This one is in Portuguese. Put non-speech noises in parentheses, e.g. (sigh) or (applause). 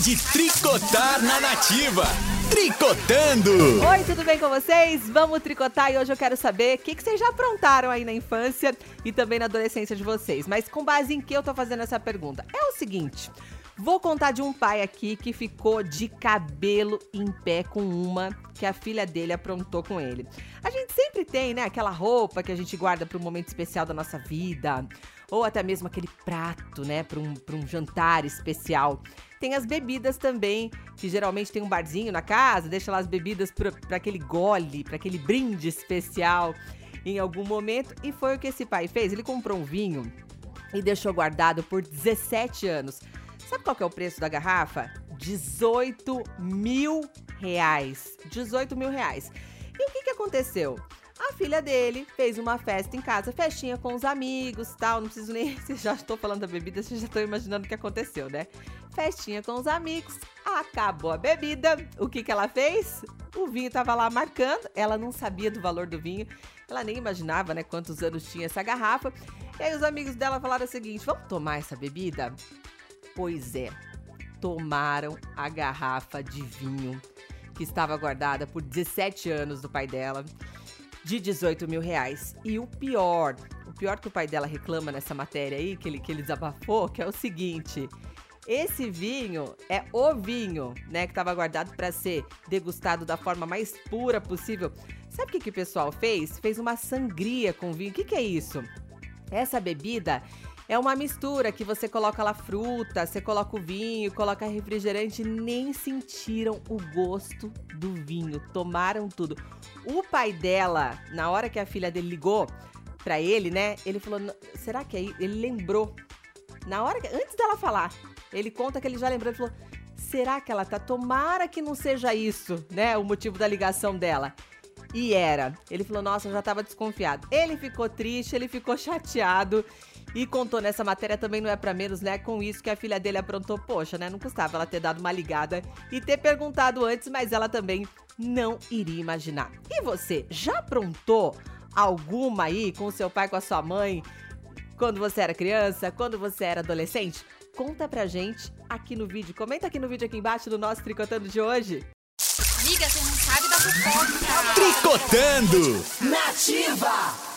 de tricotar na nativa. Tricotando! Oi, tudo bem com vocês? Vamos tricotar e hoje eu quero saber o que, que vocês já aprontaram aí na infância e também na adolescência de vocês. Mas com base em que eu tô fazendo essa pergunta? É o seguinte. Vou contar de um pai aqui que ficou de cabelo em pé com uma que a filha dele aprontou com ele. A gente sempre tem, né, aquela roupa que a gente guarda para um momento especial da nossa vida, ou até mesmo aquele prato, né, para um, um jantar especial. Tem as bebidas também, que geralmente tem um barzinho na casa, deixa lá as bebidas para aquele gole, para aquele brinde especial em algum momento. E foi o que esse pai fez. Ele comprou um vinho e deixou guardado por 17 anos. Sabe qual que é o preço da garrafa? 18 mil reais. 18 mil reais. E o que, que aconteceu? A filha dele fez uma festa em casa, festinha com os amigos tal. Não preciso nem. Se (laughs) já estou falando da bebida, vocês já estão imaginando o que aconteceu, né? Festinha com os amigos, acabou a bebida. O que, que ela fez? O vinho estava lá marcando, ela não sabia do valor do vinho, ela nem imaginava, né, quantos anos tinha essa garrafa. E aí os amigos dela falaram o seguinte: vamos tomar essa bebida? Pois é, tomaram a garrafa de vinho que estava guardada por 17 anos do pai dela, de 18 mil reais. E o pior, o pior que o pai dela reclama nessa matéria aí, que ele, que ele desabafou, que é o seguinte. Esse vinho é o vinho, né, que estava guardado para ser degustado da forma mais pura possível. Sabe o que, que o pessoal fez? Fez uma sangria com vinho. O que, que é isso? Essa bebida é uma mistura que você coloca lá fruta, você coloca o vinho, coloca refrigerante, nem sentiram o gosto do vinho, tomaram tudo. O pai dela, na hora que a filha dele ligou para ele, né? Ele falou: "Será que é ele lembrou?" Na hora que, antes dela falar, ele conta que ele já lembrou, ele falou: "Será que ela tá? Tomara que não seja isso, né, o motivo da ligação dela." E era. Ele falou: Nossa, eu já tava desconfiado. Ele ficou triste, ele ficou chateado. E contou nessa matéria também não é para menos, né? Com isso que a filha dele aprontou. Poxa, né? Não custava ela ter dado uma ligada e ter perguntado antes, mas ela também não iria imaginar. E você, já aprontou alguma aí com seu pai, com a sua mãe, quando você era criança, quando você era adolescente? Conta pra gente aqui no vídeo. Comenta aqui no vídeo aqui embaixo do nosso Tricotando de hoje. Amiga, você não sabe da fofoca. Tricotando! Nativa!